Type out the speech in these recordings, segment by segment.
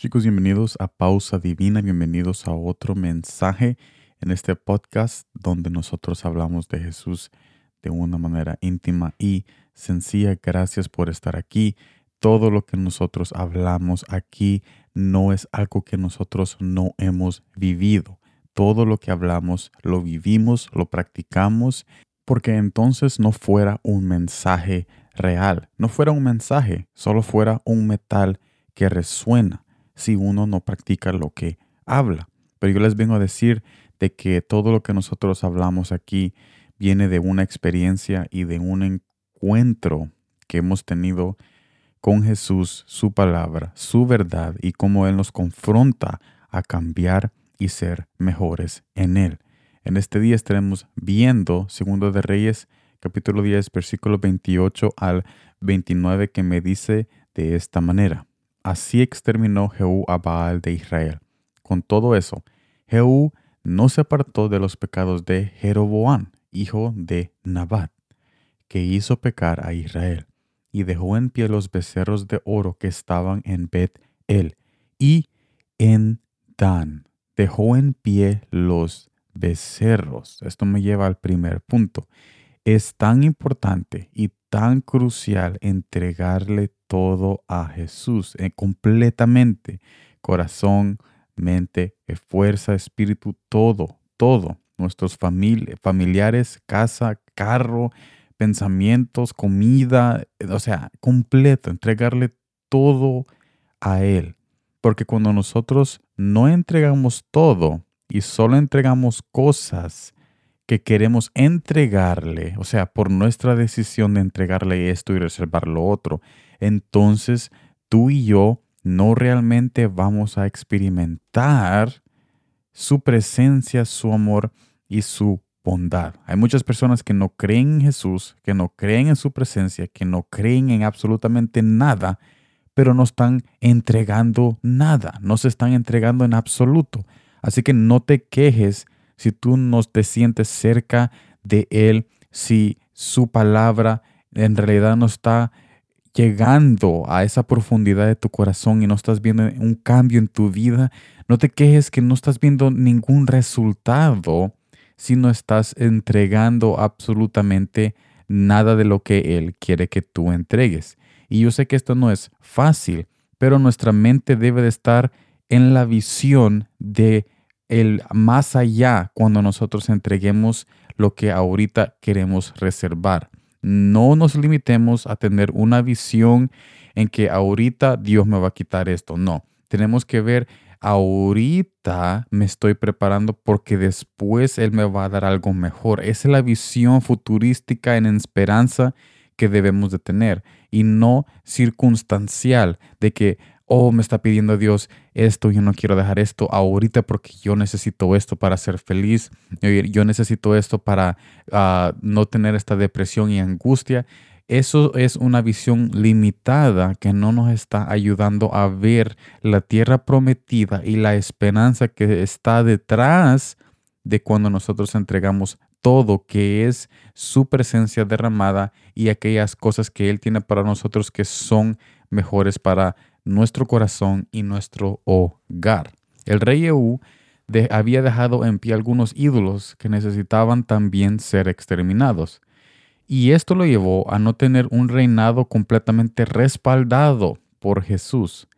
Chicos, bienvenidos a Pausa Divina, bienvenidos a otro mensaje en este podcast donde nosotros hablamos de Jesús de una manera íntima y sencilla. Gracias por estar aquí. Todo lo que nosotros hablamos aquí no es algo que nosotros no hemos vivido. Todo lo que hablamos lo vivimos, lo practicamos, porque entonces no fuera un mensaje real, no fuera un mensaje, solo fuera un metal que resuena si uno no practica lo que habla. Pero yo les vengo a decir de que todo lo que nosotros hablamos aquí viene de una experiencia y de un encuentro que hemos tenido con Jesús, su palabra, su verdad y cómo Él nos confronta a cambiar y ser mejores en Él. En este día estaremos viendo Segundo de Reyes, capítulo 10, versículo 28 al 29, que me dice de esta manera. Así exterminó Jehú a Baal de Israel. Con todo eso, Jehú no se apartó de los pecados de Jeroboam, hijo de Nabat, que hizo pecar a Israel, y dejó en pie los becerros de oro que estaban en Bet-El y en Dan. Dejó en pie los becerros. Esto me lleva al primer punto. Es tan importante y tan crucial entregarle todo a Jesús eh, completamente. Corazón, mente, fuerza, espíritu, todo, todo. Nuestros familiares, casa, carro, pensamientos, comida, eh, o sea, completo, entregarle todo a Él. Porque cuando nosotros no entregamos todo y solo entregamos cosas que queremos entregarle, o sea, por nuestra decisión de entregarle esto y reservar lo otro, entonces tú y yo no realmente vamos a experimentar su presencia, su amor y su bondad. Hay muchas personas que no creen en Jesús, que no creen en su presencia, que no creen en absolutamente nada, pero no están entregando nada, no se están entregando en absoluto. Así que no te quejes si tú no te sientes cerca de Él, si su palabra en realidad no está llegando a esa profundidad de tu corazón y no estás viendo un cambio en tu vida, no te quejes que no estás viendo ningún resultado si no estás entregando absolutamente nada de lo que Él quiere que tú entregues. Y yo sé que esto no es fácil, pero nuestra mente debe de estar en la visión de el más allá cuando nosotros entreguemos lo que ahorita queremos reservar. No nos limitemos a tener una visión en que ahorita Dios me va a quitar esto. No, tenemos que ver, ahorita me estoy preparando porque después Él me va a dar algo mejor. Esa es la visión futurística en esperanza que debemos de tener y no circunstancial de que oh, me está pidiendo Dios esto, yo no quiero dejar esto ahorita porque yo necesito esto para ser feliz, yo necesito esto para ah, no tener esta depresión y angustia. Eso es una visión limitada que no nos está ayudando a ver la tierra prometida y la esperanza que está detrás de cuando nosotros entregamos todo que es su presencia derramada y aquellas cosas que Él tiene para nosotros que son mejores para nuestro corazón y nuestro hogar. El rey Ehu había dejado en pie algunos ídolos que necesitaban también ser exterminados. Y esto lo llevó a no tener un reinado completamente respaldado por Jesús.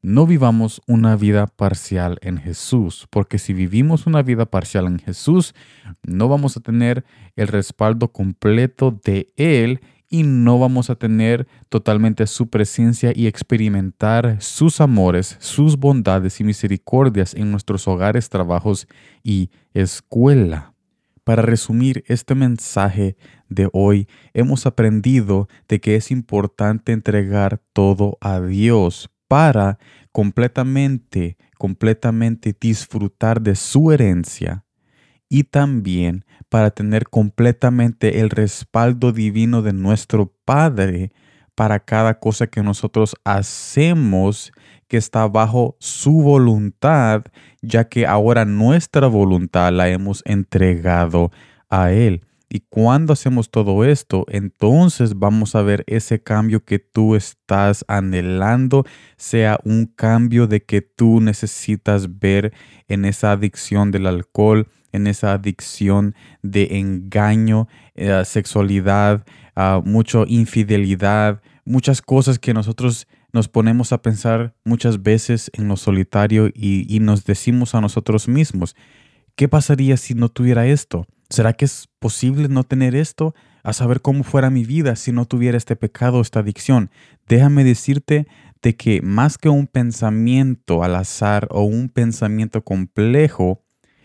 No vivamos una vida parcial en Jesús, porque si vivimos una vida parcial en Jesús, no vamos a tener el respaldo completo de Él y no vamos a tener totalmente su presencia y experimentar sus amores, sus bondades y misericordias en nuestros hogares, trabajos y escuela. Para resumir este mensaje de hoy, hemos aprendido de que es importante entregar todo a Dios para completamente, completamente disfrutar de su herencia y también para tener completamente el respaldo divino de nuestro Padre para cada cosa que nosotros hacemos que está bajo su voluntad, ya que ahora nuestra voluntad la hemos entregado a Él. Y cuando hacemos todo esto, entonces vamos a ver ese cambio que tú estás anhelando, sea un cambio de que tú necesitas ver en esa adicción del alcohol, en esa adicción de engaño, eh, sexualidad, uh, mucha infidelidad, muchas cosas que nosotros nos ponemos a pensar muchas veces en lo solitario y, y nos decimos a nosotros mismos, ¿qué pasaría si no tuviera esto? ¿Será que es posible no tener esto? A saber cómo fuera mi vida si no tuviera este pecado, esta adicción. Déjame decirte de que más que un pensamiento al azar o un pensamiento complejo,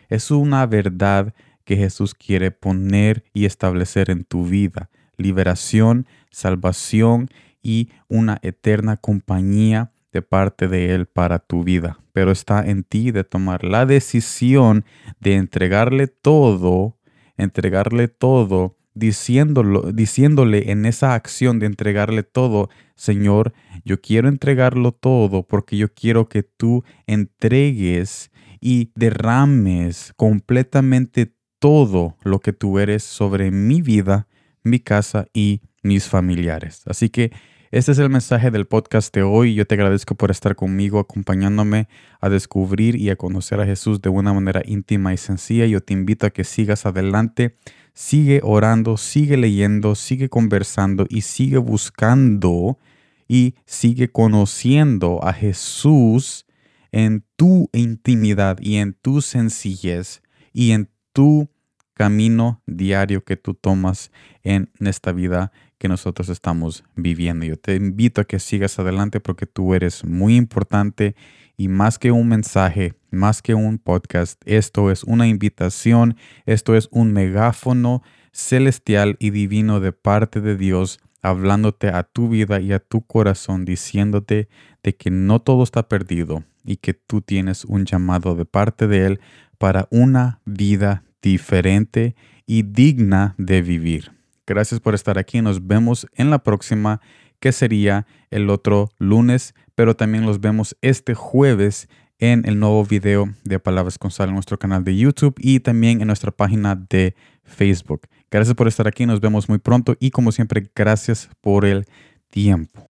es una verdad que Jesús quiere poner y establecer en tu vida. Liberación, salvación y una eterna compañía de parte de Él para tu vida. Pero está en ti de tomar la decisión de entregarle todo, entregarle todo, diciéndolo, diciéndole en esa acción de entregarle todo, Señor, yo quiero entregarlo todo porque yo quiero que tú entregues y derrames completamente todo lo que tú eres sobre mi vida, mi casa y mis familiares. Así que este es el mensaje del podcast de hoy. Yo te agradezco por estar conmigo, acompañándome a descubrir y a conocer a Jesús de una manera íntima y sencilla. Yo te invito a que sigas adelante, sigue orando, sigue leyendo, sigue conversando y sigue buscando y sigue conociendo a Jesús en tu intimidad y en tu sencillez y en tu camino diario que tú tomas en esta vida que nosotros estamos viviendo. Yo te invito a que sigas adelante porque tú eres muy importante y más que un mensaje, más que un podcast, esto es una invitación, esto es un megáfono celestial y divino de parte de Dios hablándote a tu vida y a tu corazón, diciéndote de que no todo está perdido y que tú tienes un llamado de parte de Él para una vida diferente y digna de vivir. Gracias por estar aquí. Nos vemos en la próxima, que sería el otro lunes, pero también los vemos este jueves en el nuevo video de Palabras con Sal en nuestro canal de YouTube y también en nuestra página de Facebook. Gracias por estar aquí. Nos vemos muy pronto y como siempre, gracias por el tiempo.